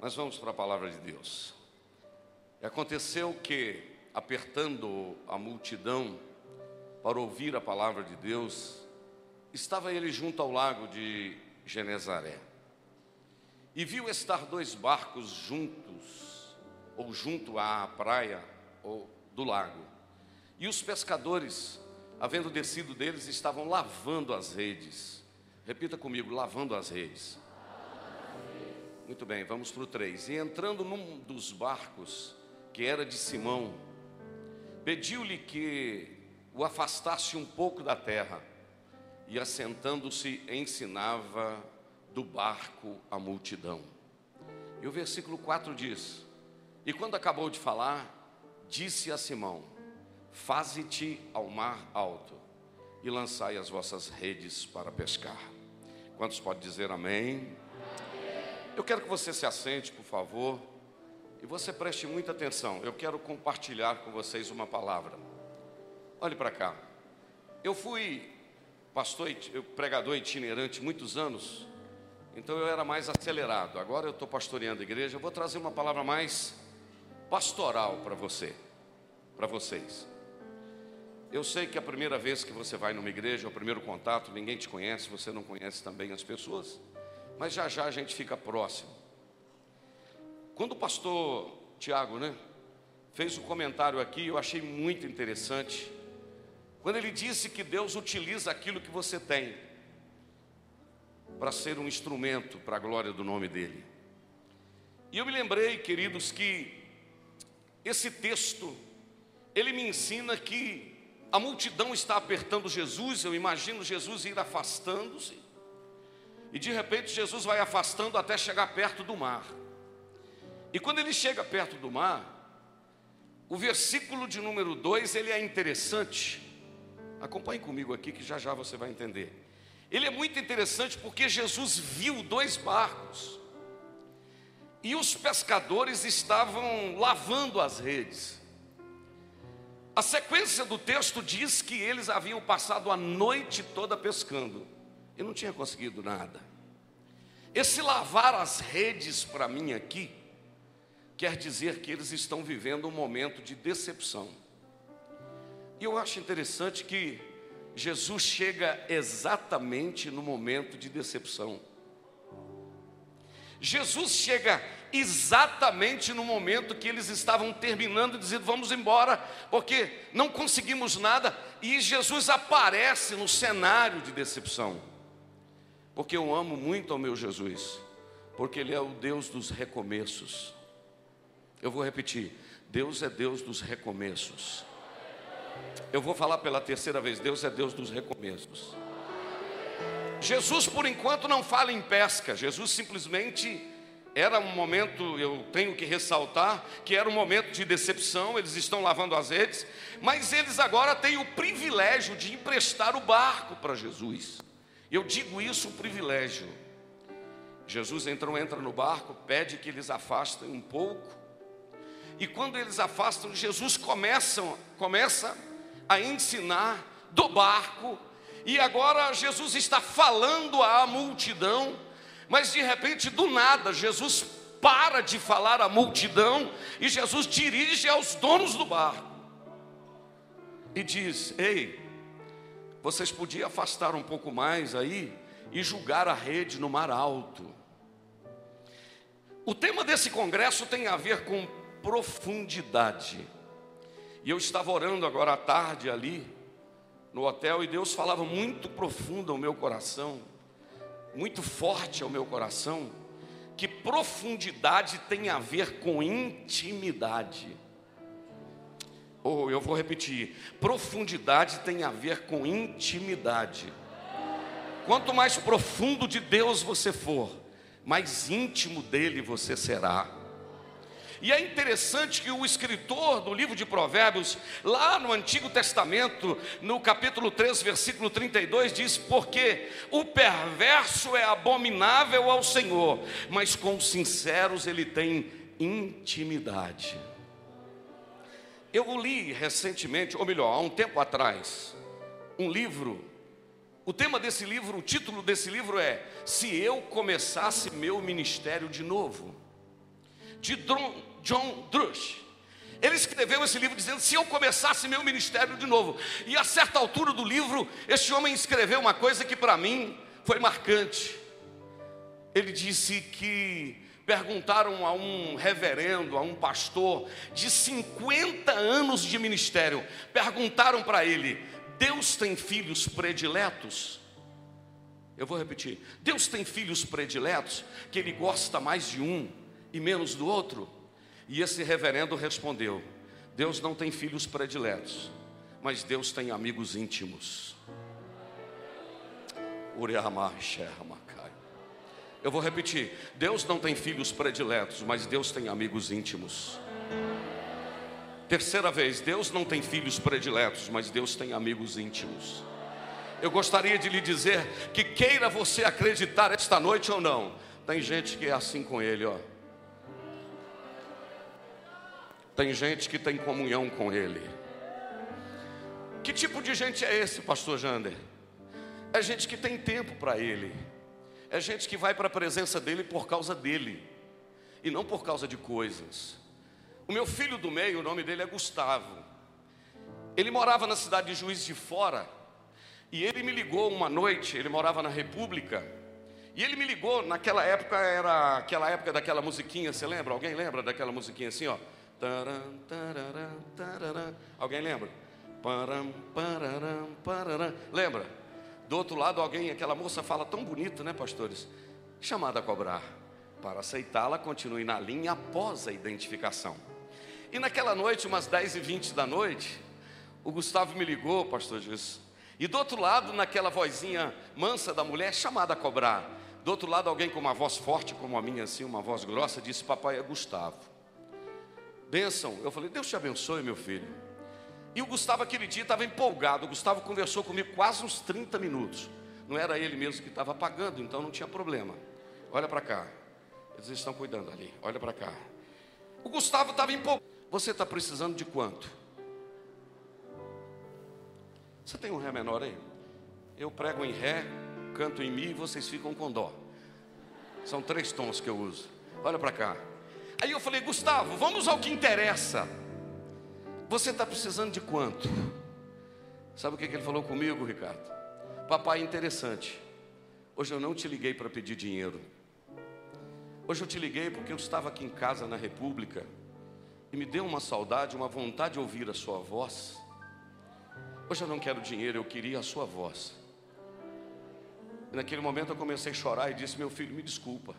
Mas vamos para a palavra de Deus. E aconteceu que, apertando a multidão para ouvir a palavra de Deus, estava ele junto ao lago de Genezaré. E viu estar dois barcos juntos, ou junto à praia ou do lago. E os pescadores, havendo descido deles, estavam lavando as redes. Repita comigo: lavando as redes. Muito bem, vamos para o 3. E entrando num dos barcos, que era de Simão, pediu-lhe que o afastasse um pouco da terra, e assentando-se ensinava do barco a multidão. E o versículo 4 diz: E quando acabou de falar, disse a Simão: Faze-te ao mar alto e lançai as vossas redes para pescar. Quantos podem dizer amém? Eu quero que você se assente, por favor, e você preste muita atenção. Eu quero compartilhar com vocês uma palavra. Olhe para cá. Eu fui pastor, pregador itinerante muitos anos, então eu era mais acelerado. Agora eu estou pastoreando a igreja. Eu vou trazer uma palavra mais pastoral para você, para vocês. Eu sei que a primeira vez que você vai numa igreja, o primeiro contato, ninguém te conhece, você não conhece também as pessoas mas já já a gente fica próximo. Quando o pastor Tiago, né, fez um comentário aqui, eu achei muito interessante. Quando ele disse que Deus utiliza aquilo que você tem para ser um instrumento para a glória do nome dele. E eu me lembrei, queridos, que esse texto ele me ensina que a multidão está apertando Jesus, eu imagino Jesus ir afastando-se. E de repente Jesus vai afastando até chegar perto do mar. E quando ele chega perto do mar, o versículo de número 2, ele é interessante. Acompanhe comigo aqui que já já você vai entender. Ele é muito interessante porque Jesus viu dois barcos. E os pescadores estavam lavando as redes. A sequência do texto diz que eles haviam passado a noite toda pescando e não tinha conseguido nada. Esse lavar as redes para mim aqui, quer dizer que eles estão vivendo um momento de decepção. E eu acho interessante que Jesus chega exatamente no momento de decepção. Jesus chega exatamente no momento que eles estavam terminando, dizendo: Vamos embora, porque não conseguimos nada, e Jesus aparece no cenário de decepção porque eu amo muito ao meu Jesus, porque Ele é o Deus dos recomeços. Eu vou repetir: Deus é Deus dos recomeços. Eu vou falar pela terceira vez: Deus é Deus dos recomeços. Jesus, por enquanto, não fala em pesca, Jesus simplesmente era um momento, eu tenho que ressaltar, que era um momento de decepção, eles estão lavando as redes, mas eles agora têm o privilégio de emprestar o barco para Jesus. Eu digo isso um privilégio. Jesus então entra no barco, pede que eles afastem um pouco. E quando eles afastam, Jesus começa, começa a ensinar do barco. E agora Jesus está falando à multidão, mas de repente, do nada, Jesus para de falar à multidão e Jesus dirige aos donos do barco e diz: Ei, vocês podiam afastar um pouco mais aí e julgar a rede no mar alto. O tema desse congresso tem a ver com profundidade. E eu estava orando agora à tarde ali no hotel e Deus falava muito profundo ao meu coração, muito forte ao meu coração, que profundidade tem a ver com intimidade ou eu vou repetir: profundidade tem a ver com intimidade. Quanto mais profundo de Deus você for, mais íntimo dele você será. E é interessante que o escritor do livro de Provérbios, lá no Antigo Testamento, no capítulo 3, versículo 32, diz: Porque o perverso é abominável ao Senhor, mas com os sinceros ele tem intimidade. Eu li recentemente, ou melhor, há um tempo atrás, um livro. O tema desse livro, o título desse livro é Se Eu Começasse Meu Ministério de Novo. de John Drush. Ele escreveu esse livro dizendo: se eu começasse meu ministério de novo. E a certa altura do livro, este homem escreveu uma coisa que para mim foi marcante. Ele disse que perguntaram a um reverendo, a um pastor de 50 anos de ministério, perguntaram para ele: Deus tem filhos prediletos? Eu vou repetir: Deus tem filhos prediletos que ele gosta mais de um e menos do outro? E esse reverendo respondeu: Deus não tem filhos prediletos, mas Deus tem amigos íntimos. Eu vou repetir: Deus não tem filhos prediletos, mas Deus tem amigos íntimos. Terceira vez, Deus não tem filhos prediletos, mas Deus tem amigos íntimos. Eu gostaria de lhe dizer que queira você acreditar esta noite ou não, tem gente que é assim com Ele, ó. Tem gente que tem comunhão com Ele. Que tipo de gente é esse, pastor Jander? É gente que tem tempo para Ele. É gente que vai para a presença dEle por causa dEle. E não por causa de coisas. O meu filho do meio, o nome dele é Gustavo. Ele morava na cidade de Juiz de Fora. E ele me ligou uma noite, ele morava na República. E ele me ligou, naquela época era aquela época daquela musiquinha, você lembra? Alguém lembra daquela musiquinha assim, ó? Taram, tararam, tararam. Alguém lembra? Param, pararam, pararam. Lembra? Do outro lado, alguém, aquela moça fala tão bonito, né, pastores? Chamada a cobrar. Para aceitá-la, continue na linha após a identificação. E naquela noite, umas 10 e 20 da noite, o Gustavo me ligou, pastor disse. E do outro lado, naquela vozinha mansa da mulher, chamada a cobrar. Do outro lado, alguém com uma voz forte como a minha, assim, uma voz grossa, disse: Papai é Gustavo bênção. Eu falei, Deus te abençoe, meu filho. E o Gustavo, aquele dia, estava empolgado. O Gustavo conversou comigo quase uns 30 minutos. Não era ele mesmo que estava pagando, então não tinha problema. Olha para cá. Eles estão cuidando ali. Olha para cá. O Gustavo estava empolgado. Você está precisando de quanto? Você tem um Ré menor aí? Eu prego em Ré, canto em Mi e vocês ficam com Dó. São três tons que eu uso. Olha para cá. Aí eu falei, Gustavo, vamos ao que interessa. Você está precisando de quanto? Sabe o que, que ele falou comigo, Ricardo? Papai, interessante. Hoje eu não te liguei para pedir dinheiro. Hoje eu te liguei porque eu estava aqui em casa na República e me deu uma saudade, uma vontade de ouvir a sua voz. Hoje eu não quero dinheiro, eu queria a sua voz. E naquele momento eu comecei a chorar e disse: Meu filho, me desculpa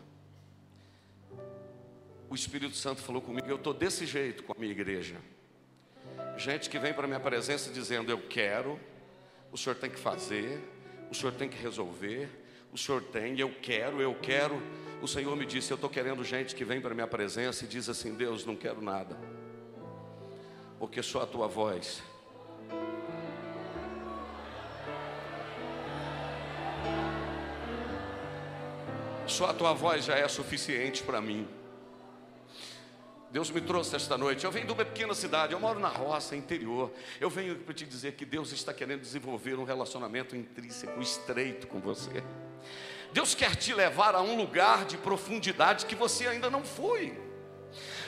o Espírito Santo falou comigo, eu estou desse jeito com a minha igreja. Gente que vem para minha presença dizendo, eu quero, o senhor tem que fazer, o senhor tem que resolver, o senhor tem, eu quero, eu quero. O Senhor me disse, eu estou querendo gente que vem para minha presença e diz assim, Deus, não quero nada, porque só a tua voz. Só a tua voz já é suficiente para mim. Deus me trouxe esta noite. Eu venho de uma pequena cidade, eu moro na roça, interior. Eu venho para te dizer que Deus está querendo desenvolver um relacionamento intrínseco, estreito com você. Deus quer te levar a um lugar de profundidade que você ainda não foi.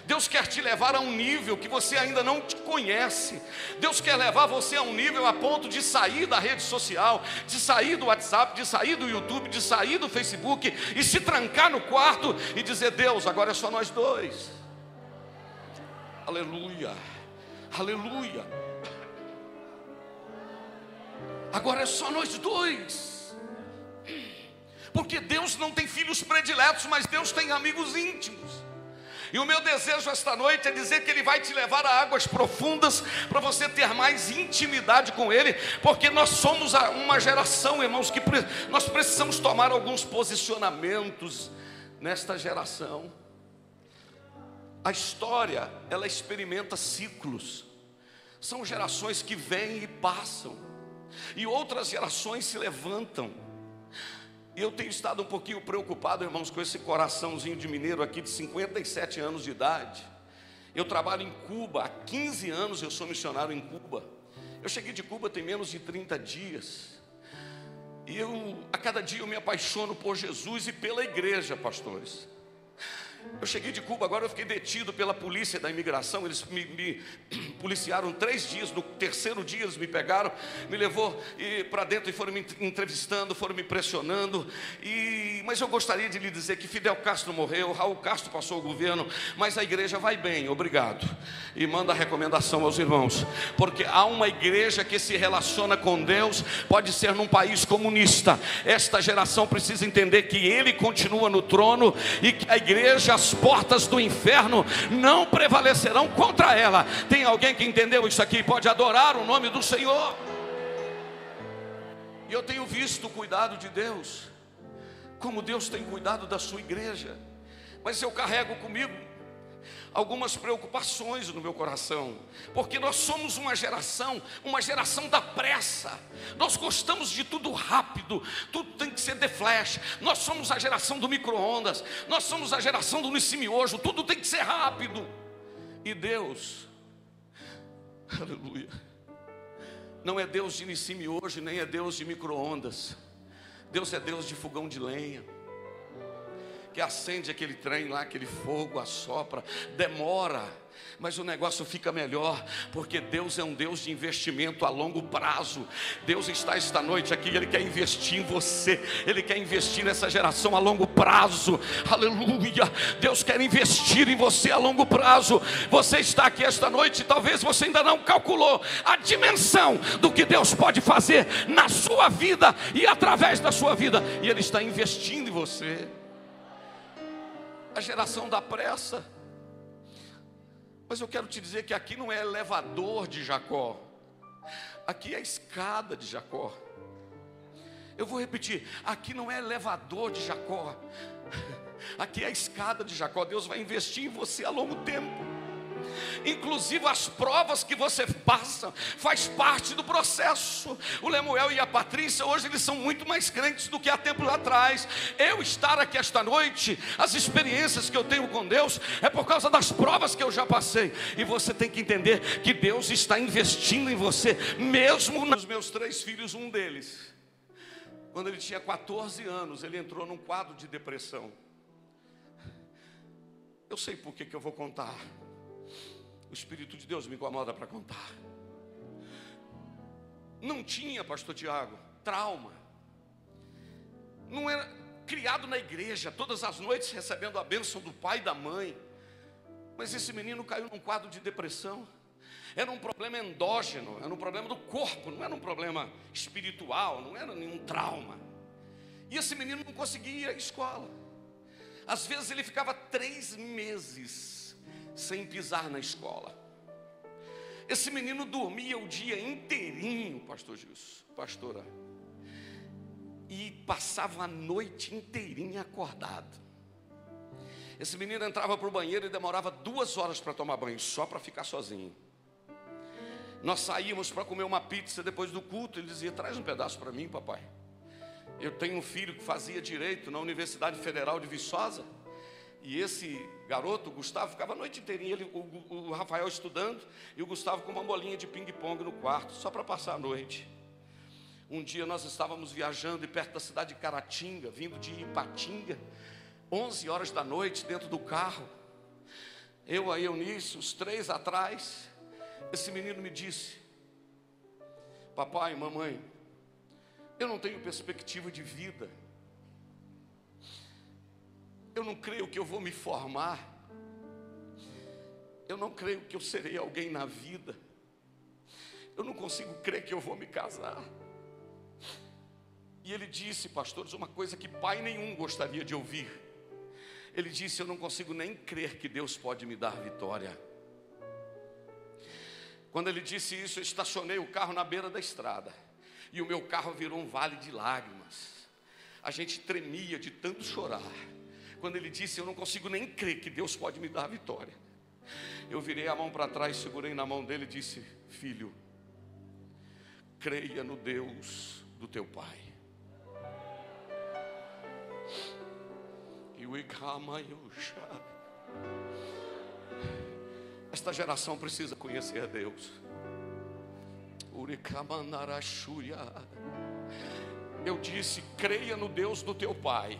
Deus quer te levar a um nível que você ainda não te conhece. Deus quer levar você a um nível a ponto de sair da rede social, de sair do WhatsApp, de sair do YouTube, de sair do Facebook e se trancar no quarto e dizer: Deus, agora é só nós dois. Aleluia. Aleluia. Agora é só nós dois. Porque Deus não tem filhos prediletos, mas Deus tem amigos íntimos. E o meu desejo esta noite é dizer que Ele vai te levar a águas profundas para você ter mais intimidade com Ele, porque nós somos uma geração, irmãos, que nós precisamos tomar alguns posicionamentos nesta geração. A história, ela experimenta ciclos. São gerações que vêm e passam, e outras gerações se levantam. E eu tenho estado um pouquinho preocupado, irmãos, com esse coraçãozinho de mineiro aqui de 57 anos de idade. Eu trabalho em Cuba, há 15 anos eu sou missionário em Cuba. Eu cheguei de Cuba tem menos de 30 dias. E eu, a cada dia eu me apaixono por Jesus e pela igreja, pastores. Eu cheguei de Cuba, agora eu fiquei detido pela polícia da imigração. Eles me, me policiaram três dias. No terceiro dia eles me pegaram, me levou para dentro e foram me entrevistando, foram me pressionando. E, mas eu gostaria de lhe dizer que Fidel Castro morreu, Raul Castro passou o governo, mas a igreja vai bem, obrigado. E manda a recomendação aos irmãos, porque há uma igreja que se relaciona com Deus, pode ser num país comunista. Esta geração precisa entender que Ele continua no trono e que a igreja, as portas do inferno não prevalecerão contra ela. Tem alguém que entendeu isso aqui? Pode adorar o nome do Senhor. E eu tenho visto o cuidado de Deus, como Deus tem cuidado da sua igreja. Mas eu carrego comigo algumas preocupações no meu coração, porque nós somos uma geração, uma geração da pressa. Nós gostamos de tudo rápido, tudo tem que ser de flash. Nós somos a geração do micro-ondas, nós somos a geração do hoje, tudo tem que ser rápido. E Deus, aleluia, não é Deus de hoje, nem é Deus de micro-ondas. Deus é Deus de fogão de lenha que acende aquele trem lá, aquele fogo, assopra, demora, mas o negócio fica melhor, porque Deus é um Deus de investimento a longo prazo. Deus está esta noite aqui, Ele quer investir em você, Ele quer investir nessa geração a longo prazo, aleluia. Deus quer investir em você a longo prazo. Você está aqui esta noite, talvez você ainda não calculou a dimensão do que Deus pode fazer na sua vida e através da sua vida, e Ele está investindo em você a geração da pressa. Mas eu quero te dizer que aqui não é elevador de Jacó, aqui é a escada de Jacó. Eu vou repetir: aqui não é elevador de Jacó, aqui é a escada de Jacó. Deus vai investir em você a longo tempo inclusive as provas que você passa, faz parte do processo. O Lemuel e a Patrícia, hoje eles são muito mais crentes do que há tempo atrás. Eu estar aqui esta noite, as experiências que eu tenho com Deus, é por causa das provas que eu já passei. E você tem que entender que Deus está investindo em você, mesmo nos meus três filhos, um deles. Quando ele tinha 14 anos, ele entrou num quadro de depressão. Eu sei por que, que eu vou contar. O Espírito de Deus me incomoda para contar. Não tinha, pastor Tiago, trauma. Não era criado na igreja, todas as noites recebendo a bênção do pai e da mãe. Mas esse menino caiu num quadro de depressão. Era um problema endógeno, era um problema do corpo, não era um problema espiritual, não era nenhum trauma. E esse menino não conseguia ir à escola. Às vezes ele ficava três meses sem pisar na escola. Esse menino dormia o dia inteirinho, pastor Gilson, pastora, e passava a noite inteirinha acordado. Esse menino entrava para o banheiro e demorava duas horas para tomar banho, só para ficar sozinho. Nós saímos para comer uma pizza depois do culto. Ele dizia: Traz um pedaço para mim, papai. Eu tenho um filho que fazia direito na Universidade Federal de Viçosa. E esse garoto, o Gustavo, ficava a noite inteirinha, ele, o, o Rafael estudando, e o Gustavo com uma bolinha de ping-pong no quarto, só para passar a noite. Um dia nós estávamos viajando e perto da cidade de Caratinga, vindo de Ipatinga, 11 horas da noite, dentro do carro. Eu, a Eunice, os três atrás. Esse menino me disse: Papai, mamãe, eu não tenho perspectiva de vida eu não creio que eu vou me formar. Eu não creio que eu serei alguém na vida. Eu não consigo crer que eu vou me casar. E ele disse, pastores, uma coisa que pai nenhum gostaria de ouvir. Ele disse: Eu não consigo nem crer que Deus pode me dar vitória. Quando ele disse isso, eu estacionei o carro na beira da estrada. E o meu carro virou um vale de lágrimas. A gente tremia de tanto chorar quando ele disse: Eu não consigo nem crer que Deus pode me dar a vitória. Eu virei a mão para trás, segurei na mão dele e disse: Filho, creia no Deus do teu pai. Esta geração precisa conhecer a Deus. Eu disse: creia no Deus do teu pai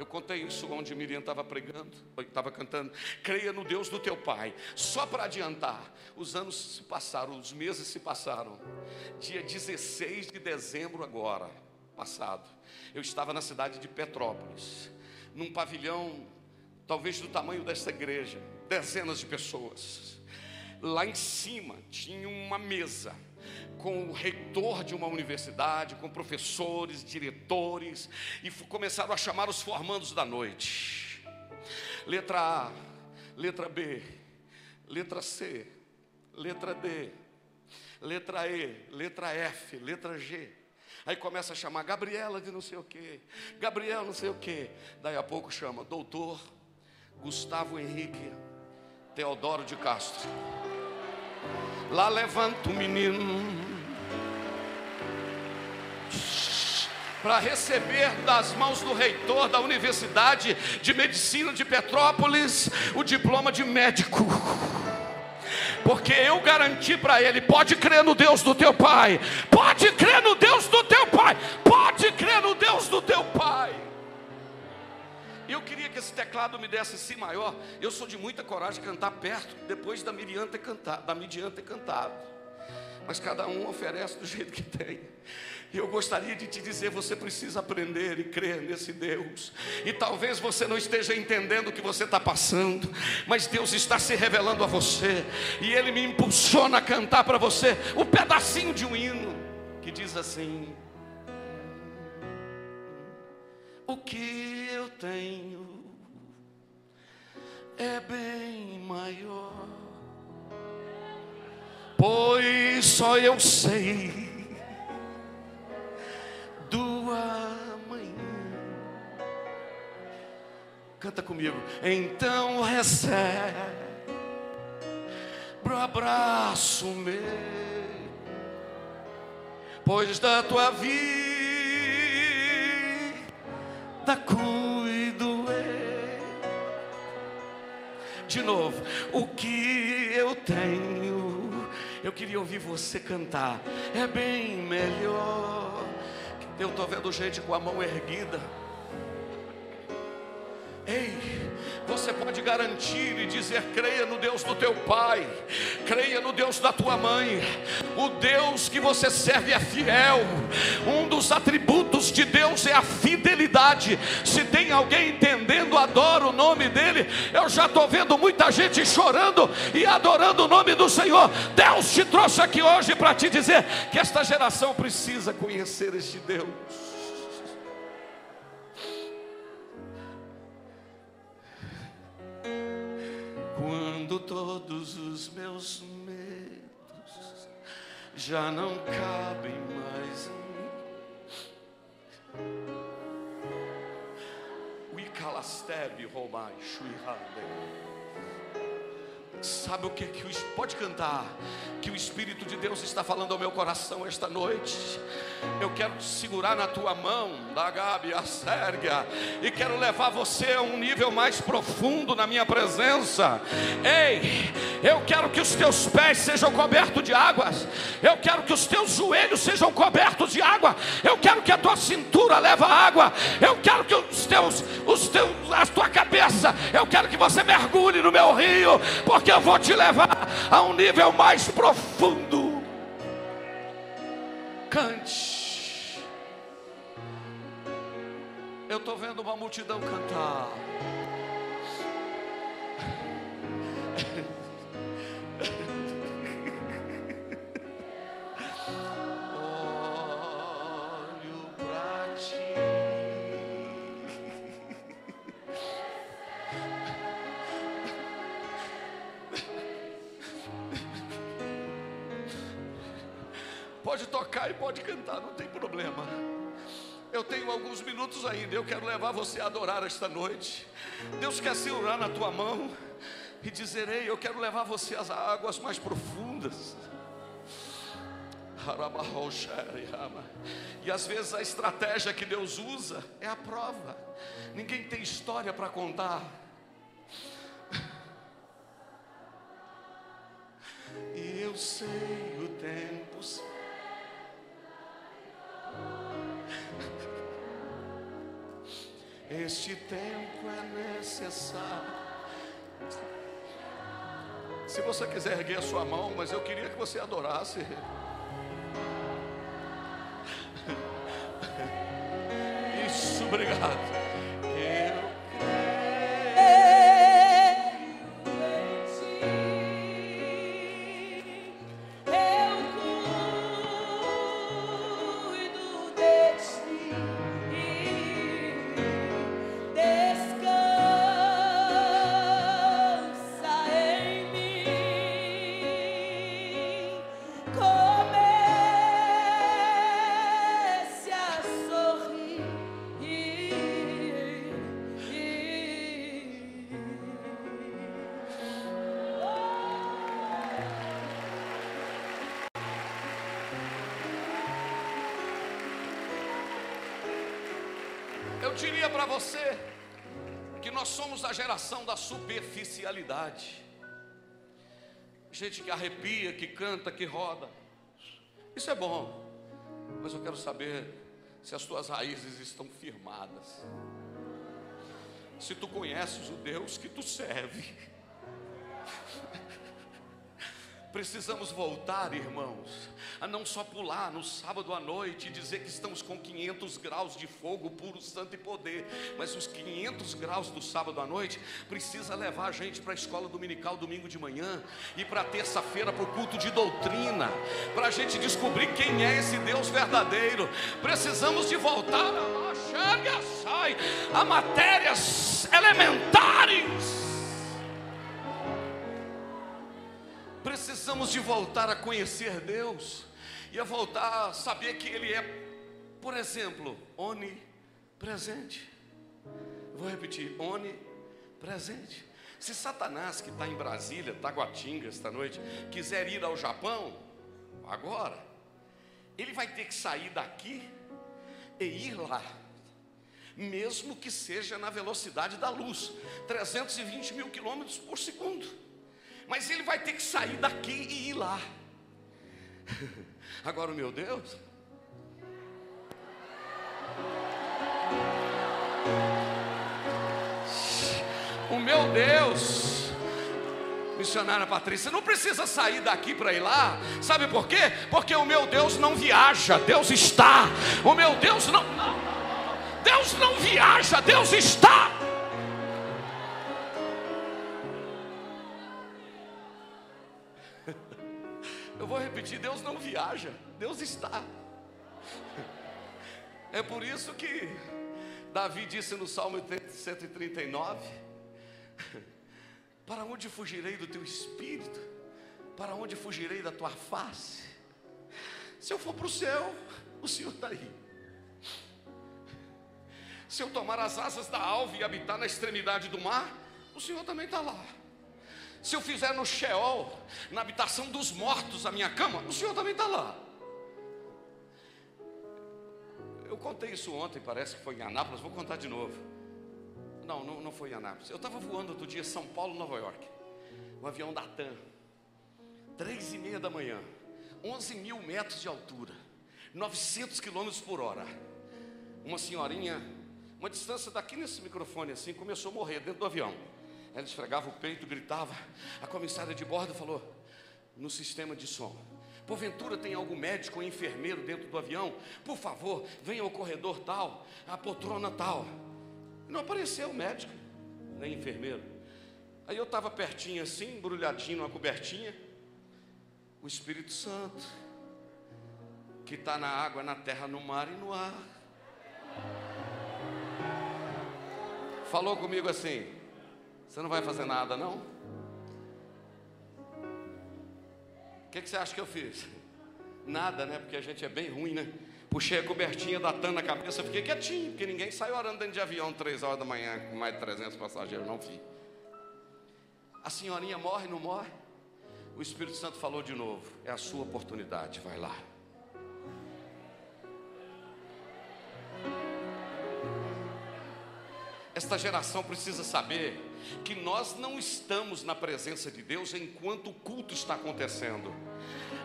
Eu contei isso onde Miriam estava pregando, estava cantando. Creia no Deus do teu pai. Só para adiantar, os anos se passaram, os meses se passaram. Dia 16 de dezembro agora, passado, eu estava na cidade de Petrópolis, num pavilhão, talvez do tamanho desta igreja, dezenas de pessoas. Lá em cima tinha uma mesa com o reitor de uma universidade, com professores, diretores, e começaram a chamar os formandos da noite. Letra A, letra B, letra C, letra D, letra E, letra F, letra G. Aí começa a chamar Gabriela de não sei o que, Gabriel não sei o que. Daí a pouco chama doutor Gustavo Henrique Teodoro de Castro. Lá levanta o menino para receber das mãos do reitor da Universidade de Medicina de Petrópolis o diploma de médico. Porque eu garanti para ele: pode crer no Deus do teu pai, pode crer no Deus do teu pai, pode crer no Deus do teu pai. Eu queria que esse teclado me desse si maior. Eu sou de muita coragem de cantar perto, depois da Miriam ter cantado, da Midian ter cantado. Mas cada um oferece do jeito que tem. E eu gostaria de te dizer: você precisa aprender e crer nesse Deus. E talvez você não esteja entendendo o que você está passando, mas Deus está se revelando a você, e Ele me impulsiona a cantar para você um pedacinho de um hino que diz assim: O que eu tenho é bem maior, pois só eu sei do amanhã. Canta comigo. Então recebe pro abraço meu, pois da tua vida cuido eu. De novo, o que eu tenho, eu queria ouvir você cantar, é bem melhor eu estou vendo gente com a mão erguida. Ei, você pode garantir e dizer: creia no Deus do teu pai, creia no Deus da tua mãe. O Deus que você serve é fiel. Um dos atributos de Deus é a fidelidade. Se tem alguém entendendo, adora o nome dele. Eu já estou vendo muita gente chorando e adorando o nome do Senhor. Deus te trouxe aqui hoje para te dizer que esta geração precisa conhecer este Deus. Quando todos os meus medos já não cabem mais em mim. We calastebe romai shuihande. Sabe o que que o pode cantar? Que o Espírito de Deus está falando ao meu coração esta noite. Eu quero te segurar na tua mão, da Gabi, a Sérgia, e quero levar você a um nível mais profundo na minha presença. Ei, eu quero que os teus pés sejam cobertos de águas. Eu quero que os teus joelhos sejam cobertos de água. Eu quero que a tua cintura leve água. Eu quero que os teus, os teus, a tua cabeça. Eu quero que você mergulhe no meu rio, porque eu vou te levar a um nível mais profundo. Cante. Eu estou vendo uma multidão cantar. Pode tocar e pode cantar, não tem problema. Eu tenho alguns minutos ainda, eu quero levar você a adorar esta noite. Deus quer segurar na tua mão e dizer: Ei, eu quero levar você às águas mais profundas. E às vezes a estratégia que Deus usa é a prova. Ninguém tem história para contar. E eu sei o tempo Este tempo é necessário. Se você quiser erguer a sua mão, mas eu queria que você adorasse. Isso, obrigado. Diria para você que nós somos a geração da superficialidade. Gente que arrepia, que canta, que roda. Isso é bom. Mas eu quero saber se as tuas raízes estão firmadas. Se tu conheces o Deus que tu serve. Precisamos voltar, irmãos, a não só pular no sábado à noite e dizer que estamos com 500 graus de fogo puro, santo e poder, mas os 500 graus do sábado à noite precisa levar a gente para a escola dominical domingo de manhã e para terça-feira para o culto de doutrina, para a gente descobrir quem é esse Deus verdadeiro. Precisamos de voltar a matérias elementares Precisamos de voltar a conhecer Deus e a voltar a saber que Ele é, por exemplo, onipresente. Vou repetir: onipresente. Se Satanás, que está em Brasília, Taguatinga esta noite, quiser ir ao Japão, agora, ele vai ter que sair daqui e ir lá, mesmo que seja na velocidade da luz 320 mil quilômetros por segundo mas ele vai ter que sair daqui e ir lá. Agora, meu Deus. O meu Deus, missionária Patrícia, não precisa sair daqui para ir lá, sabe por quê? Porque o meu Deus não viaja, Deus está. O meu Deus não, Deus não viaja, Deus está. Eu vou repetir: Deus não viaja, Deus está. É por isso que Davi disse no Salmo 139: Para onde fugirei do teu espírito? Para onde fugirei da tua face? Se eu for para o céu, o Senhor está aí. Se eu tomar as asas da alva e habitar na extremidade do mar, o Senhor também está lá. Se eu fizer no Sheol, na habitação dos mortos, a minha cama, o Senhor também está lá. Eu contei isso ontem, parece que foi em Anápolis, vou contar de novo. Não, não, não foi em Anápolis. Eu estava voando outro dia São Paulo, Nova York. Um avião da TAM. Três e meia da manhã. 11 mil metros de altura. 900 quilômetros por hora. Uma senhorinha, uma distância daqui nesse microfone assim, começou a morrer dentro do avião. Ela esfregava o peito, gritava. A comissária de bordo falou: no sistema de som. Porventura tem algum médico ou enfermeiro dentro do avião? Por favor, venha ao corredor tal, a poltrona tal. Não apareceu médico, nem enfermeiro. Aí eu estava pertinho assim, embrulhadinho numa cobertinha. O Espírito Santo, que está na água, na terra, no mar e no ar. Falou comigo assim: você não vai fazer nada, não? O que, que, você acha que eu fiz? Nada, né? Porque a gente é bem ruim, né? Puxei a cobertinha da TAN na cabeça, fiquei quietinho, porque ninguém saiu orando dentro de avião três horas da manhã com mais de 300 passageiros, não vi. A senhorinha morre, não morre? O Espírito Santo falou de novo: é a sua oportunidade, vai lá. Esta geração precisa saber que nós não estamos na presença de Deus enquanto o culto está acontecendo.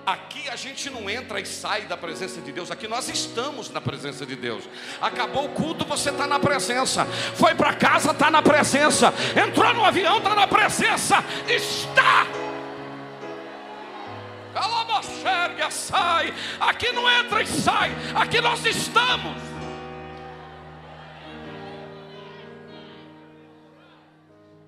Aqui a gente não entra e sai da presença de Deus, aqui nós estamos na presença de Deus. Acabou o culto, você está na presença. Foi para casa, está na presença. Entrou no avião, está na presença. Está. Calabasherga, sai. Aqui não entra e sai, aqui nós estamos.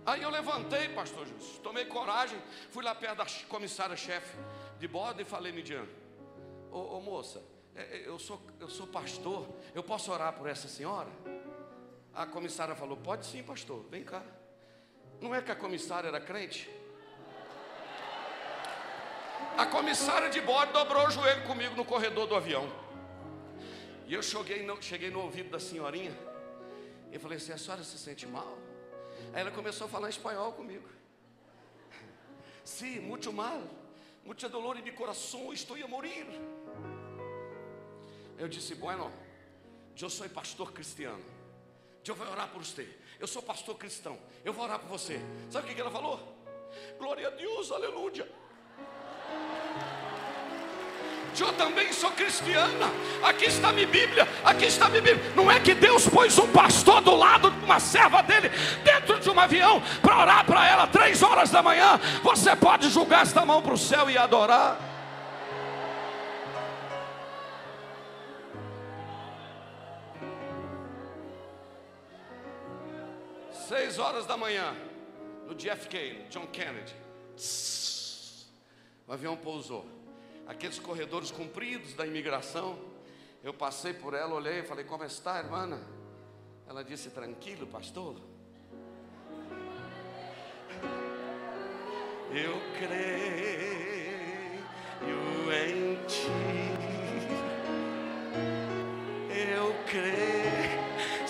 Aí eu levantei, pastor Jesus, tomei coragem, fui lá perto da comissária-chefe de bordo e falei, Midian, ô, ô moça, é, é, eu sou, eu sou pastor, eu posso orar por essa senhora? A comissária falou, pode sim, pastor, vem cá. Não é que a comissária era crente? A comissária de bordo dobrou o joelho comigo no corredor do avião. E eu cheguei no, cheguei no ouvido da senhorinha e falei assim: a senhora se sente mal? Aí ela começou a falar espanhol comigo. Sim, sí, muito mal muita dolor em meu coração, estou a morir. Eu disse, bueno, eu sou pastor cristiano. Eu vou orar por você. Eu sou pastor cristão. Eu vou orar por você. Sabe o que ela falou? Glória a Deus, aleluia. Eu também sou cristiana. Aqui está minha Bíblia. Aqui está minha Bíblia. Não é que Deus pôs um pastor do lado de uma serva dele dentro de um avião para orar para ela três horas da manhã. Você pode julgar esta mão para o céu e adorar. Seis horas da manhã, no JFK, John Kennedy. O avião pousou aqueles corredores compridos da imigração. Eu passei por ela, olhei e falei: Como está, irmã? Ela disse: Tranquilo, pastor. Eu creio em ti. Eu creio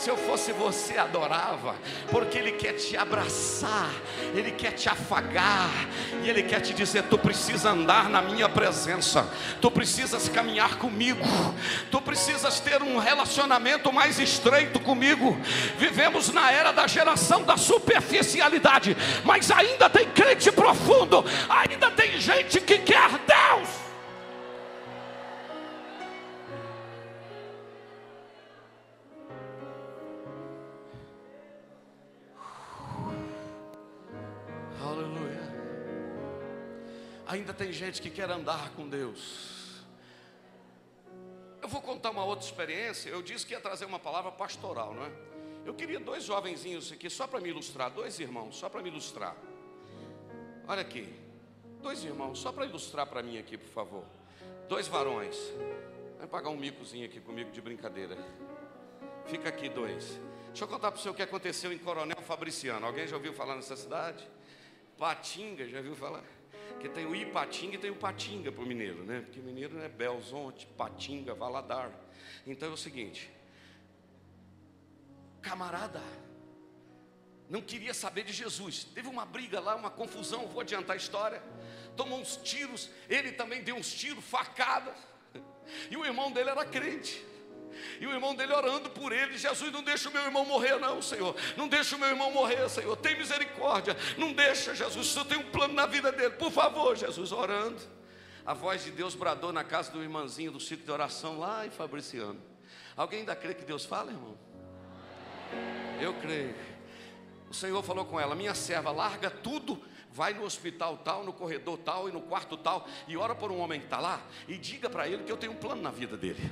se eu fosse você, adorava, porque Ele quer te abraçar, Ele quer te afagar, e Ele quer te dizer: tu precisa andar na minha presença, tu precisas caminhar comigo, tu precisas ter um relacionamento mais estreito comigo. Vivemos na era da geração da superficialidade, mas ainda tem crente profundo, ainda tem gente que quer Deus. Tem gente que quer andar com Deus. Eu vou contar uma outra experiência. Eu disse que ia trazer uma palavra pastoral, não é? Eu queria dois jovenzinhos aqui, só para me ilustrar, dois irmãos, só para me ilustrar. Olha aqui, dois irmãos, só para ilustrar para mim aqui, por favor. Dois varões. Vai pagar um micozinho aqui comigo de brincadeira. Fica aqui dois. Deixa eu contar para você o que aconteceu em Coronel Fabriciano. Alguém já ouviu falar nessa cidade? Patinga, já ouviu falar? Que tem o Ipatinga e tem o Patinga para o mineiro, né? Porque mineiro é Belzonte, Patinga, Valadar. Então é o seguinte: camarada não queria saber de Jesus. Teve uma briga lá, uma confusão, vou adiantar a história. Tomou uns tiros, ele também deu uns tiros, facadas. E o irmão dele era crente. E o irmão dele orando por ele: Jesus, não deixa o meu irmão morrer, não, Senhor. Não deixa o meu irmão morrer, Senhor. Tem misericórdia. Não deixa, Jesus. O Senhor tem um plano na vida dele. Por favor, Jesus, orando. A voz de Deus bradou na casa do irmãozinho do ciclo de oração lá em Fabriciano. Alguém ainda crê que Deus fala, irmão? Eu creio. O Senhor falou com ela: Minha serva, larga tudo vai no hospital tal, no corredor tal e no quarto tal, e ora por um homem que está lá, e diga para ele que eu tenho um plano na vida dele.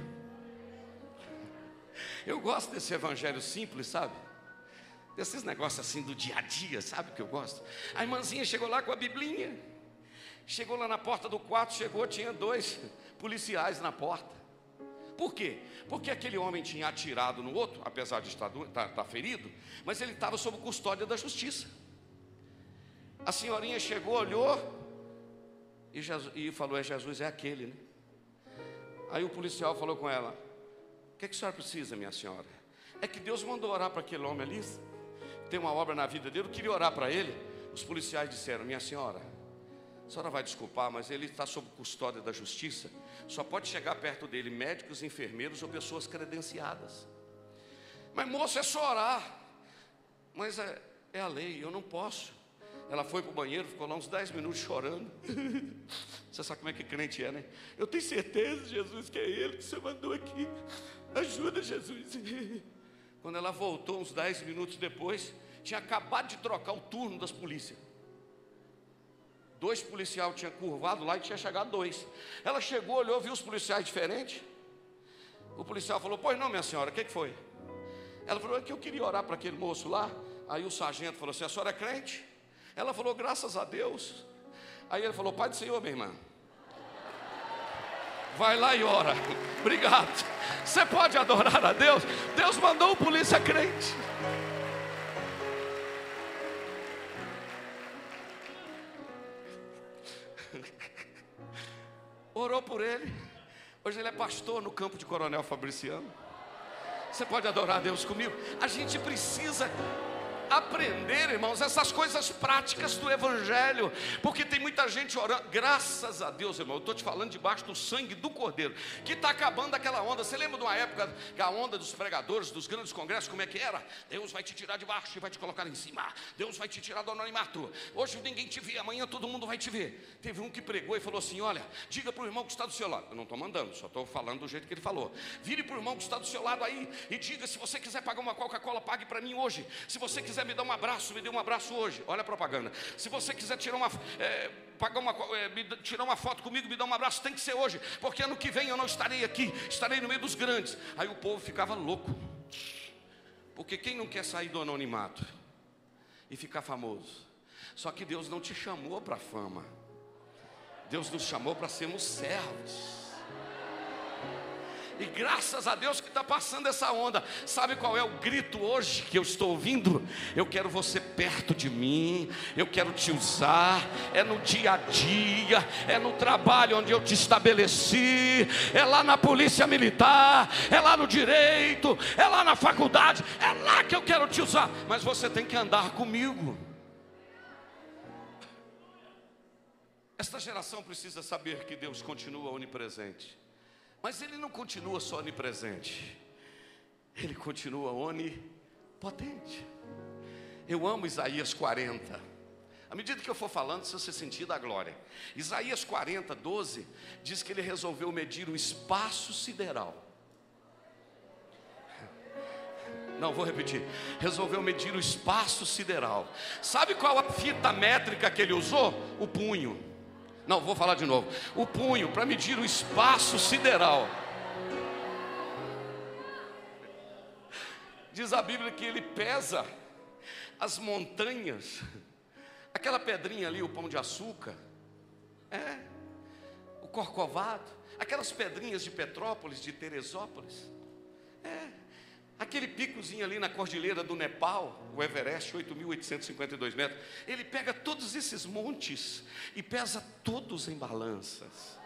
Eu gosto desse evangelho simples, sabe? Desses negócios assim do dia a dia, sabe que eu gosto? A irmãzinha chegou lá com a biblinha. Chegou lá na porta do quarto, chegou, tinha dois policiais na porta. Por quê? Porque aquele homem tinha atirado no outro, apesar de estar, estar, tá, estar tá ferido, mas ele estava sob custódia da justiça. A senhorinha chegou, olhou e, Jesus, e falou: É Jesus, é aquele, né? Aí o policial falou com ela: o que, é que a senhora precisa, minha senhora? É que Deus mandou orar para aquele homem ali. Tem uma obra na vida dele. Eu queria orar para ele. Os policiais disseram: Minha senhora, a senhora vai desculpar, mas ele está sob custódia da justiça. Só pode chegar perto dele médicos, enfermeiros ou pessoas credenciadas. Mas moço, é só orar. Mas é, É a lei, eu não posso. Ela foi para o banheiro, ficou lá uns 10 minutos chorando. Você sabe como é que crente é, né? Eu tenho certeza, Jesus, que é Ele que você mandou aqui. Ajuda, Jesus. Quando ela voltou, uns 10 minutos depois, tinha acabado de trocar o turno das polícias. Dois policiais tinham curvado lá e tinha chegado dois. Ela chegou, olhou, viu os policiais diferentes. O policial falou: Pois não, minha senhora, o que, que foi? Ela falou: É que eu queria orar para aquele moço lá. Aí o sargento falou assim: A senhora é crente? Ela falou: Graças a Deus. Aí ele falou: Pai do Senhor, minha irmã. Vai lá e ora. Obrigado. Você pode adorar a Deus. Deus mandou o polícia crente. Orou por ele. Hoje ele é pastor no campo de Coronel Fabriciano. Você pode adorar a Deus comigo? A gente precisa aprender, irmãos, essas coisas práticas do Evangelho, porque tem muita gente orando, graças a Deus, irmão, eu estou te falando debaixo do sangue do Cordeiro, que está acabando aquela onda. Você lembra de uma época que a onda dos pregadores, dos grandes congressos, como é que era? Deus vai te tirar de baixo e vai te colocar em cima, Deus vai te tirar do anonimato. Hoje ninguém te vê, amanhã todo mundo vai te ver. Teve um que pregou e falou assim: Olha, diga para o irmão que está do seu lado. Eu não estou mandando, só estou falando do jeito que ele falou. Vire para o irmão que está do seu lado aí e diga: se você quiser pagar uma Coca-Cola, pague para mim hoje. Se você quiser me dar um abraço, me dê um abraço hoje. Olha a propaganda. Se você quiser tirar uma, é, pagar uma, é, me, tirar uma foto comigo, me dá um abraço, tem que ser hoje, porque ano que vem eu não estarei aqui, estarei no meio dos grandes. Aí o povo ficava louco, porque quem não quer sair do anonimato e ficar famoso? Só que Deus não te chamou para fama, Deus nos chamou para sermos servos. E graças a Deus que está passando essa onda. Sabe qual é o grito hoje que eu estou ouvindo? Eu quero você perto de mim, eu quero te usar. É no dia a dia, é no trabalho onde eu te estabeleci, é lá na polícia militar, é lá no direito, é lá na faculdade, é lá que eu quero te usar. Mas você tem que andar comigo. Esta geração precisa saber que Deus continua onipresente. Mas ele não continua só onipresente, ele continua onipotente. Eu amo Isaías 40. À medida que eu for falando, se você sentir da glória. Isaías 40, 12, diz que ele resolveu medir o espaço sideral. Não, vou repetir. Resolveu medir o espaço sideral. Sabe qual a fita métrica que ele usou? O punho. Não, vou falar de novo. O punho para medir o espaço sideral. Diz a Bíblia que ele pesa as montanhas. Aquela pedrinha ali, o pão de açúcar. É. O corcovado. Aquelas pedrinhas de Petrópolis, de Teresópolis. É. Aquele picozinho ali na cordilheira do Nepal, o Everest, 8.852 metros, ele pega todos esses montes e pesa todos em balanças.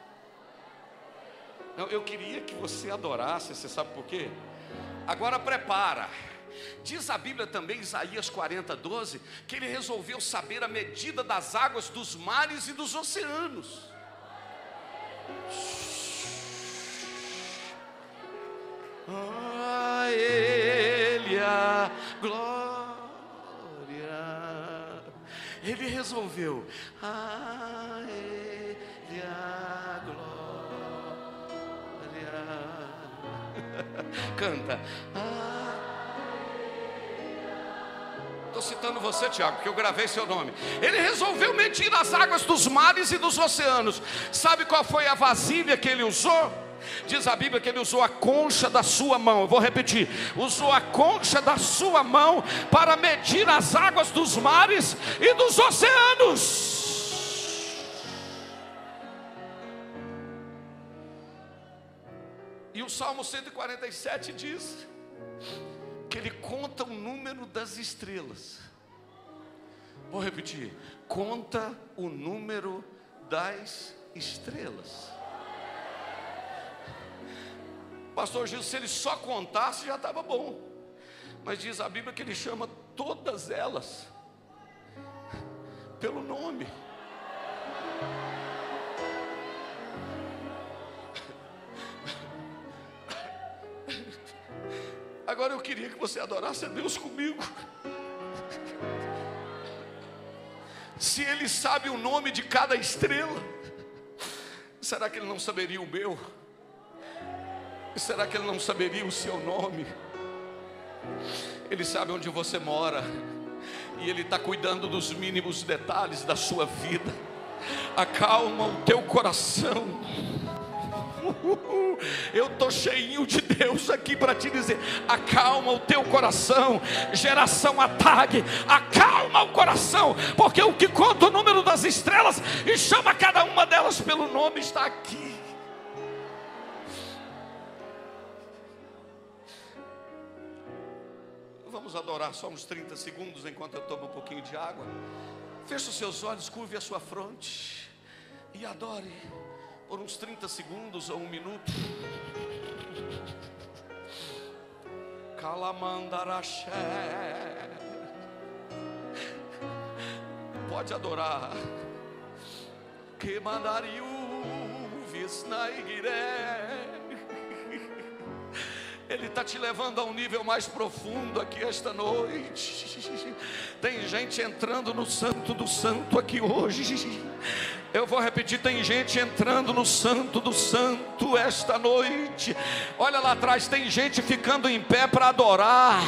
Eu queria que você adorasse, você sabe por quê? Agora prepara. Diz a Bíblia também, Isaías 40, 12, que ele resolveu saber a medida das águas dos mares e dos oceanos. A Ele a glória. Ele resolveu. A Ele a glória. Canta. Estou citando você, Tiago, porque eu gravei seu nome. Ele resolveu medir as águas dos mares e dos oceanos. Sabe qual foi a vasilha que ele usou? Diz a Bíblia que ele usou a concha da sua mão. Eu vou repetir: usou a concha da sua mão para medir as águas dos mares e dos oceanos. E o Salmo 147 diz que ele conta o número das estrelas. Vou repetir: conta o número das estrelas. Pastor Gil, se ele só contasse já estava bom. Mas diz a Bíblia que ele chama todas elas pelo nome. Agora eu queria que você adorasse a Deus comigo. Se Ele sabe o nome de cada estrela, será que Ele não saberia o meu? Será que Ele não saberia o seu nome? Ele sabe onde você mora, e Ele está cuidando dos mínimos detalhes da sua vida. Acalma o teu coração. Eu estou cheinho de Deus aqui para te dizer: acalma o teu coração, geração ataque, acalma o coração, porque o que conta o número das estrelas e chama cada uma delas pelo nome está aqui. Vamos adorar só uns 30 segundos enquanto eu tomo um pouquinho de água. Feche os seus olhos, curve a sua fronte e adore por uns 30 segundos ou um minuto. Calamandaraxé. Pode adorar. Que mandariu visnaigiré. Ele está te levando a um nível mais profundo aqui esta noite. Tem gente entrando no Santo do Santo aqui hoje. Eu vou repetir: tem gente entrando no Santo do Santo esta noite. Olha lá atrás, tem gente ficando em pé para adorar.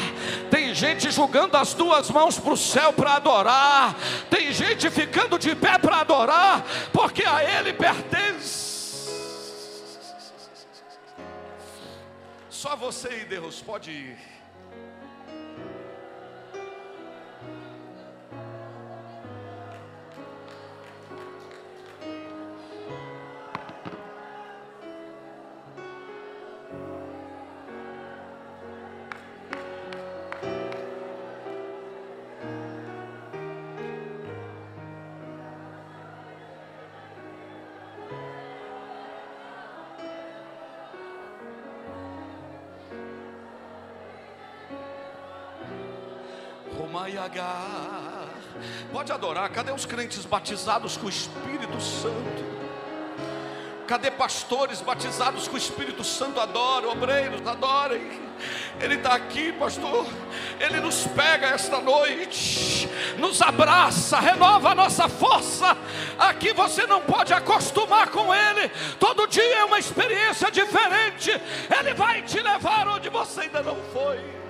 Tem gente jogando as duas mãos para o céu para adorar. Tem gente ficando de pé para adorar, porque a Ele pertence. Só você e Deus pode ir. Pode adorar. Cadê os crentes batizados com o Espírito Santo? Cadê pastores batizados com o Espírito Santo? Adorem, obreiros, adorem. Ele está aqui, pastor. Ele nos pega esta noite, nos abraça, renova a nossa força. Aqui você não pode acostumar com Ele. Todo dia é uma experiência diferente. Ele vai te levar onde você ainda não foi.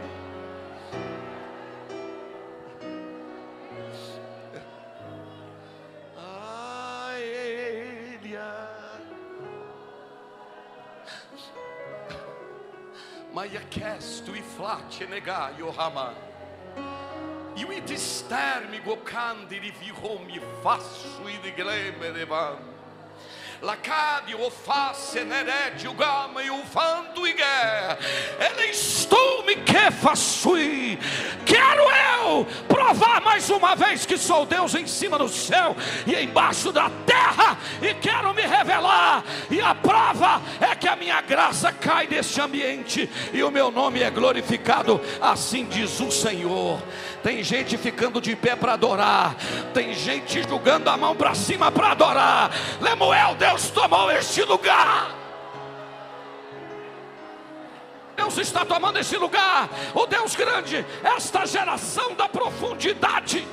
Mayakestu e flate negai ohama. E o idistermi gokandi rivihomi faço e de gleme devan. Lacade, o face, nerede, o gama e o vando e guerra. Ele estou me que façui. Quero eu provar mais uma vez que sou Deus em cima do céu e embaixo da terra. E quero me revelar. E a prova é que a minha graça cai neste ambiente e o meu nome é glorificado. Assim diz o Senhor. Tem gente ficando de pé para adorar. Tem gente jogando a mão para cima para adorar. Lemuel, Deus tomou este lugar. Deus está tomando este lugar. O Deus grande, esta geração da profundidade.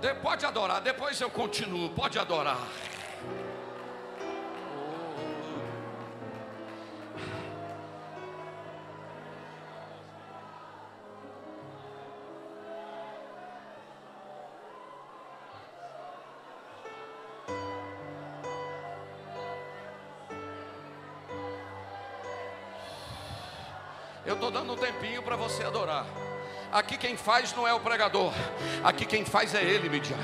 De, pode adorar, depois eu continuo. Pode adorar. Eu estou dando um tempinho para você adorar. Aqui quem faz não é o pregador, aqui quem faz é ele, Midian.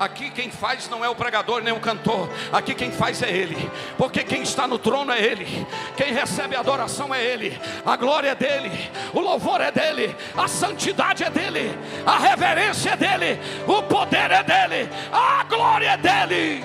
Aqui quem faz não é o pregador nem o cantor, aqui quem faz é Ele, porque quem está no trono é Ele, quem recebe a adoração é Ele, a glória é dele, o louvor é dele, a santidade é dele, a reverência é dele, o poder é dele, a glória é dele.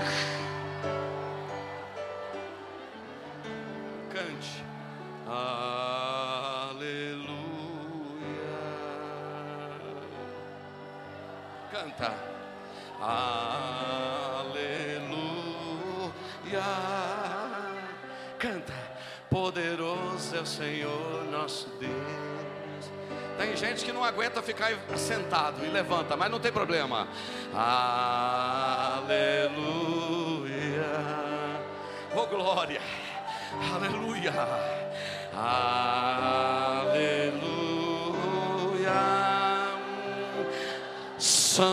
Ficar sentado e levanta, mas não tem problema. Aleluia. Oh glória. Aleluia. Aleluia. Santo.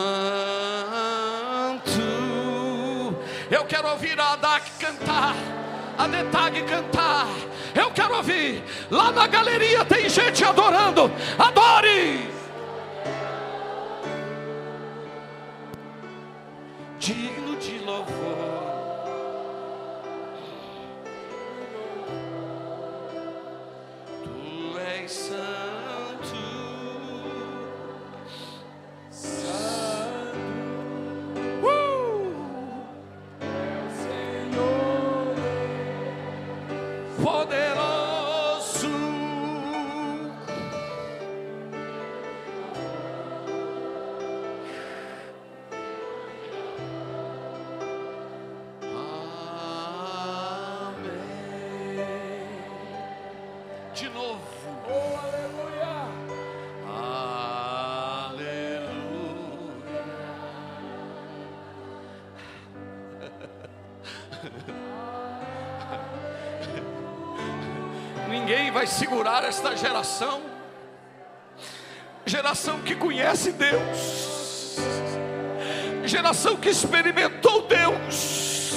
Eu quero ouvir a Adak cantar, a Detag cantar. Eu quero ouvir. Lá na galeria tem gente adorando. Adore! Digno de louvor. Segurar esta geração. Geração que conhece Deus. Geração que experimentou Deus.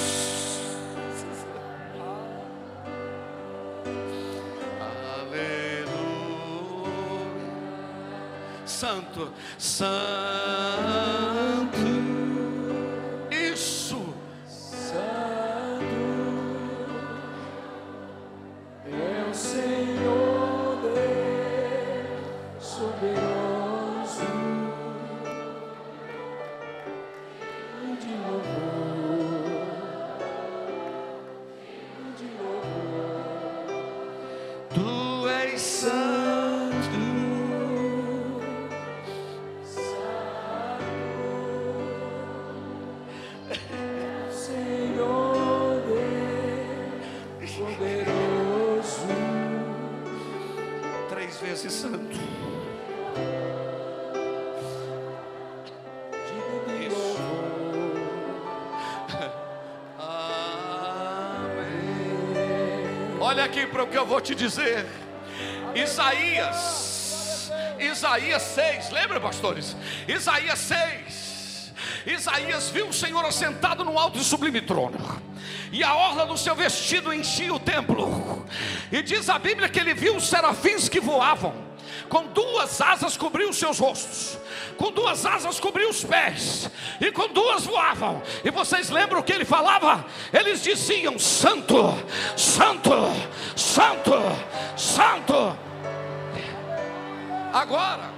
Aleluia. Santo, Santo. Olha aqui para o que eu vou te dizer. Isaías, Isaías 6, lembra, pastores? Isaías 6. Isaías viu o Senhor assentado no alto e sublime trono, e a orla do seu vestido enchia o templo. E diz a Bíblia que ele viu os serafins que voavam, com duas asas cobriam os seus rostos, com duas asas cobriam os pés, e com duas voavam. E vocês lembram o que ele falava? Eles diziam: Santo, Santo, Santo, Santo. Agora,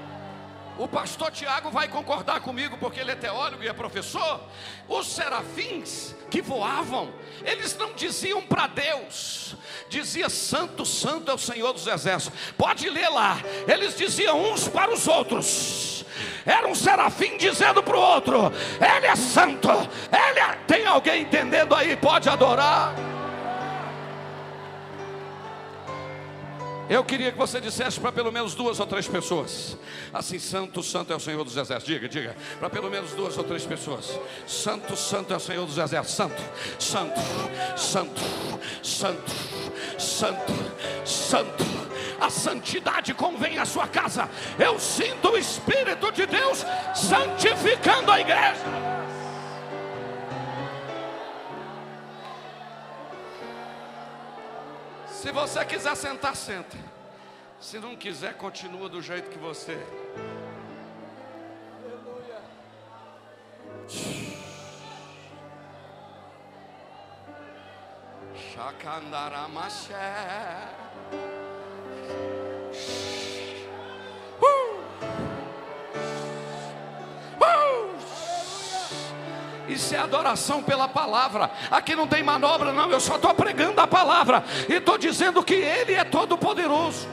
o pastor Tiago vai concordar comigo, porque ele é teólogo e é professor. Os serafins que voavam, eles não diziam para Deus, dizia Santo, Santo é o Senhor dos Exércitos. Pode ler lá, eles diziam uns para os outros. Era um serafim dizendo para o outro: Ele é santo, Ele é. Tem alguém entendendo aí? Pode adorar. Eu queria que você dissesse para pelo menos duas ou três pessoas. Assim, Santo, Santo é o Senhor dos Exércitos. Diga, diga. Para pelo menos duas ou três pessoas. Santo, Santo é o Senhor dos Exércitos. Santo, Santo, Santo, Santo, Santo, Santo. A santidade convém à sua casa. Eu sinto o Espírito de Deus santificando a igreja. Se você quiser sentar, senta. Se não quiser, continua do jeito que você. Shakandaramashe. Uh! Isso é adoração pela palavra. Aqui não tem manobra, não. Eu só estou pregando a palavra e estou dizendo que Ele é todo poderoso.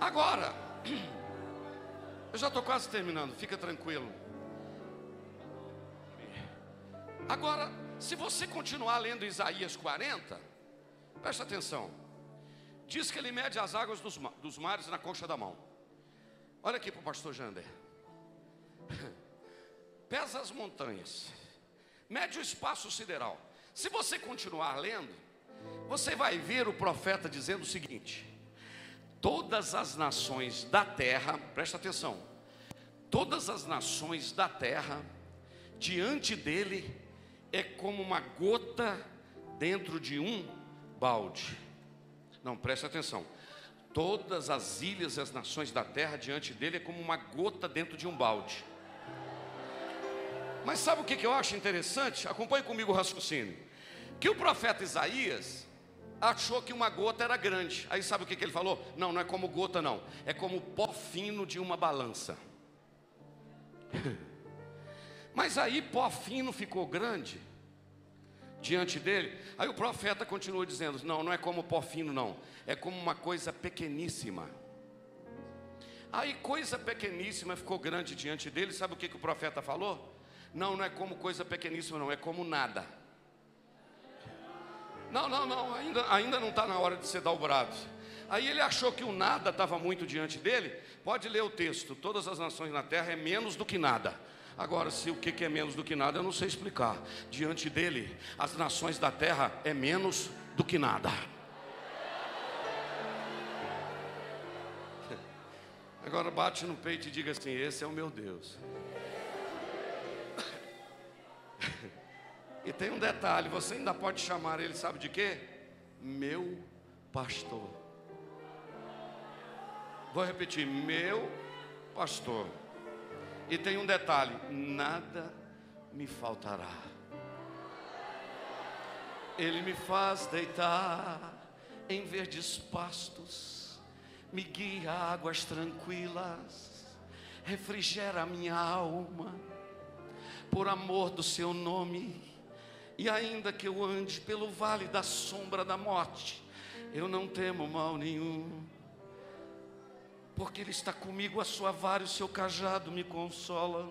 Agora, eu já estou quase terminando. Fica tranquilo. Agora, se você continuar lendo Isaías 40, presta atenção. Diz que ele mede as águas dos, dos mares na concha da mão. Olha aqui para o pastor Jander. Pesa as montanhas, mede o espaço sideral. Se você continuar lendo, você vai ver o profeta dizendo o seguinte: todas as nações da terra, presta atenção, todas as nações da terra, diante dele, é como uma gota dentro de um balde. Não, presta atenção. Todas as ilhas e as nações da terra diante dele é como uma gota dentro de um balde. Mas sabe o que eu acho interessante? Acompanhe comigo o raciocínio. Que o profeta Isaías achou que uma gota era grande. Aí sabe o que ele falou? Não, não é como gota, não. É como pó fino de uma balança. Mas aí pó fino ficou grande diante dele. Aí o profeta continuou dizendo: Não, não é como pó fino, não. É como uma coisa pequeníssima. Aí coisa pequeníssima ficou grande diante dele. Sabe o que, que o profeta falou? Não, não é como coisa pequeníssima, não. É como nada. Não, não, não. Ainda, ainda não está na hora de ser dobrado. Aí ele achou que o nada estava muito diante dele. Pode ler o texto. Todas as nações na terra é menos do que nada. Agora, se o que é menos do que nada, eu não sei explicar. Diante dele, as nações da terra é menos do que nada. Agora bate no peito e diga assim: Esse é o meu Deus. E tem um detalhe: você ainda pode chamar ele, sabe de quê? Meu pastor. Vou repetir: meu pastor. E tem um detalhe: nada me faltará. Ele me faz deitar em verdes pastos, me guia a águas tranquilas, refrigera minha alma, por amor do seu nome. E ainda que eu ande pelo vale da sombra da morte, eu não temo mal nenhum porque Ele está comigo, a sua vara e o seu cajado me consolam.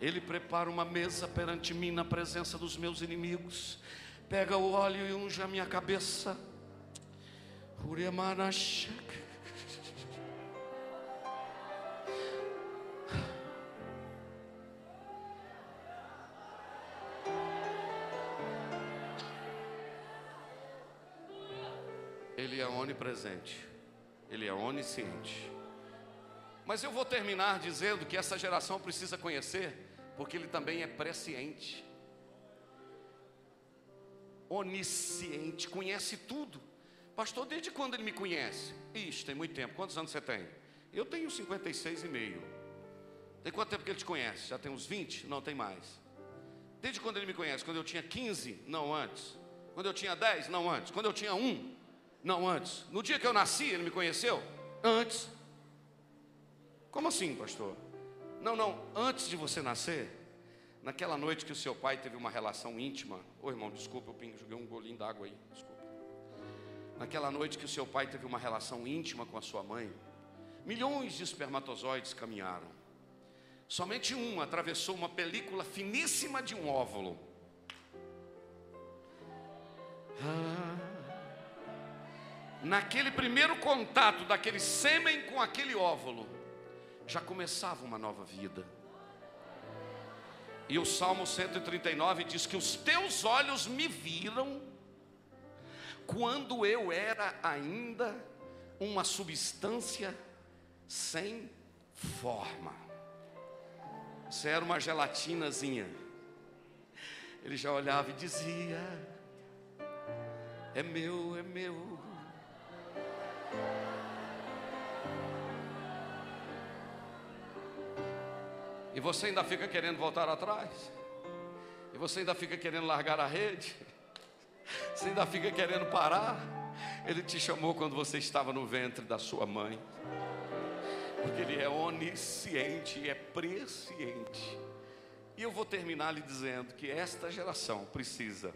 Ele prepara uma mesa perante mim na presença dos meus inimigos, pega o óleo e unge a minha cabeça. Uremanashak. Onipresente. Ele é onisciente. Mas eu vou terminar dizendo que essa geração precisa conhecer, porque ele também é presciente. Onisciente, conhece tudo. Pastor, desde quando ele me conhece? Ixi, tem muito tempo. Quantos anos você tem? Eu tenho 56 e meio. Tem quanto tempo que ele te conhece? Já tem uns 20? Não, tem mais. Desde quando ele me conhece? Quando eu tinha 15? Não, antes. Quando eu tinha 10? Não, antes. Quando eu tinha 1? Não, antes. No dia que eu nasci, ele me conheceu? Antes. Como assim, pastor? Não, não, antes de você nascer, naquela noite que o seu pai teve uma relação íntima. Ô irmão, desculpa, eu joguei um golinho d'água aí, desculpa. Naquela noite que o seu pai teve uma relação íntima com a sua mãe, milhões de espermatozoides caminharam. Somente um atravessou uma película finíssima de um óvulo. Naquele primeiro contato daquele sêmen com aquele óvulo, já começava uma nova vida. E o Salmo 139 diz que os teus olhos me viram quando eu era ainda uma substância sem forma. Você era uma gelatinazinha. Ele já olhava e dizia: É meu, é meu. E você ainda fica querendo voltar atrás. E você ainda fica querendo largar a rede. Você ainda fica querendo parar. Ele te chamou quando você estava no ventre da sua mãe. Porque Ele é onisciente é presciente. E eu vou terminar lhe dizendo que esta geração precisa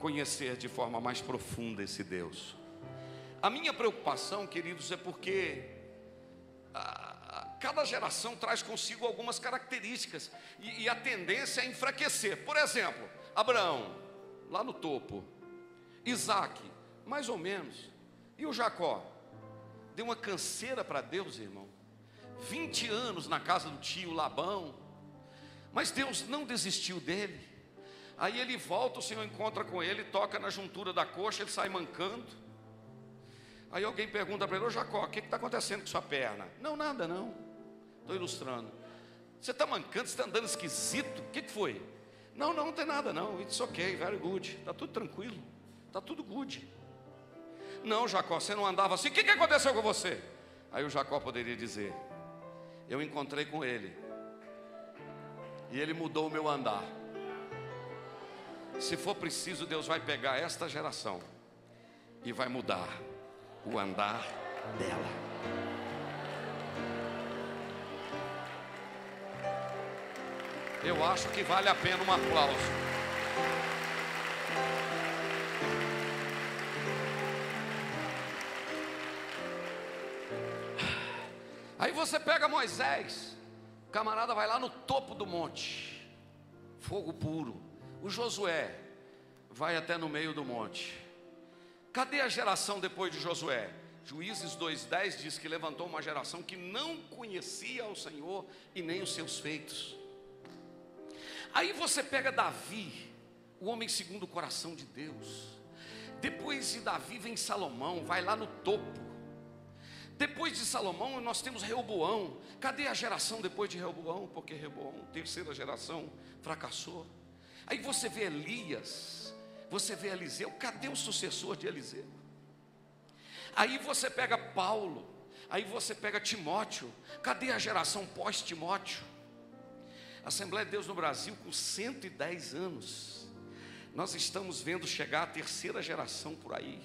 conhecer de forma mais profunda esse Deus. A minha preocupação, queridos, é porque a, cada geração traz consigo algumas características e, e a tendência é enfraquecer. Por exemplo, Abraão, lá no topo, Isaac, mais ou menos, e o Jacó, deu uma canseira para Deus, irmão. 20 anos na casa do tio Labão, mas Deus não desistiu dele. Aí ele volta, o Senhor encontra com ele, toca na juntura da coxa, ele sai mancando. Aí alguém pergunta para ele, ô Jacó, o que está acontecendo com sua perna? Não, nada não. Estou ilustrando. Você está mancando, você está andando esquisito? O que, que foi? Não, não, não tem nada não. It's ok, very good. Está tudo tranquilo. Está tudo good. Não, Jacó, você não andava assim. O que, que aconteceu com você? Aí o Jacó poderia dizer: Eu encontrei com ele. E ele mudou o meu andar. Se for preciso, Deus vai pegar esta geração e vai mudar o andar dela. Eu acho que vale a pena um aplauso. Aí você pega Moisés, o camarada vai lá no topo do monte, fogo puro. O Josué vai até no meio do monte. Cadê a geração depois de Josué? Juízes 2,10 diz que levantou uma geração que não conhecia o Senhor e nem os seus feitos. Aí você pega Davi, o homem segundo o coração de Deus. Depois de Davi vem Salomão, vai lá no topo. Depois de Salomão, nós temos Reoboão. Cadê a geração depois de Reoboão? Porque Reoboão, terceira geração, fracassou. Aí você vê Elias, você vê Eliseu. Cadê o sucessor de Eliseu? Aí você pega Paulo, aí você pega Timóteo. Cadê a geração pós-Timóteo? Assembleia de Deus no Brasil, com 110 anos, nós estamos vendo chegar a terceira geração por aí.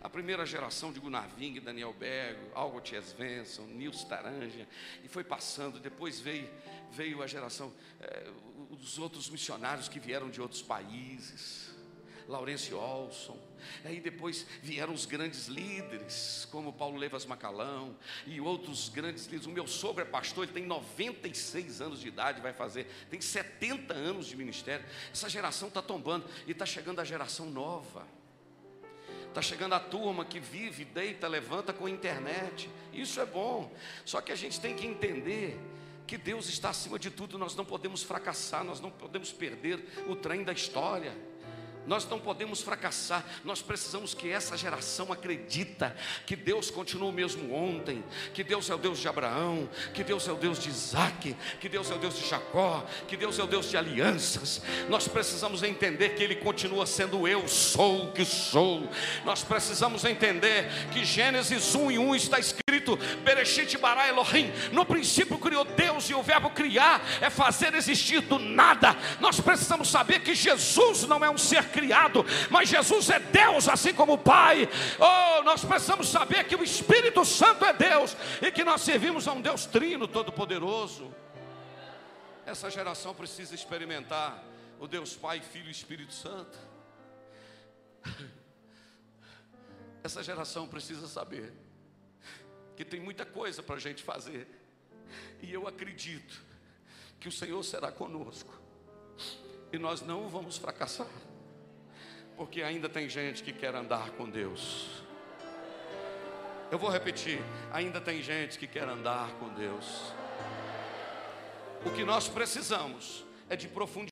A primeira geração de Gunnar Ving, Daniel Bergo, Albert Svensson, Nils Taranja, e foi passando. Depois veio, veio a geração eh, dos outros missionários que vieram de outros países. Laurence Olson. Aí depois vieram os grandes líderes, como Paulo Levas Macalão e outros grandes líderes. O meu sogro é pastor, ele tem 96 anos de idade, vai fazer, tem 70 anos de ministério. Essa geração está tombando e está chegando a geração nova. Está chegando a turma que vive, deita, levanta com a internet. Isso é bom. Só que a gente tem que entender que Deus está acima de tudo. Nós não podemos fracassar, nós não podemos perder o trem da história. Nós não podemos fracassar, nós precisamos que essa geração acredita que Deus continua o mesmo ontem, que Deus é o Deus de Abraão, que Deus é o Deus de Isaac, que Deus é o Deus de Jacó, que Deus é o Deus de alianças. Nós precisamos entender que Ele continua sendo eu sou o que sou. Nós precisamos entender que Gênesis 1 e 1 está escrito: Bereshit bara Elohim. No princípio criou Deus e o verbo criar é fazer existir do nada. Nós precisamos saber que Jesus não é um ser criado, mas Jesus é Deus, assim como o Pai. Oh, nós precisamos saber que o Espírito Santo é Deus e que nós servimos a um Deus trino, todo-poderoso. Essa geração precisa experimentar o Deus Pai, Filho e Espírito Santo. Essa geração precisa saber que tem muita coisa para a gente fazer, e eu acredito que o Senhor será conosco, e nós não vamos fracassar porque ainda tem gente que quer andar com Deus. Eu vou repetir: ainda tem gente que quer andar com Deus. O que nós precisamos é de profundidade.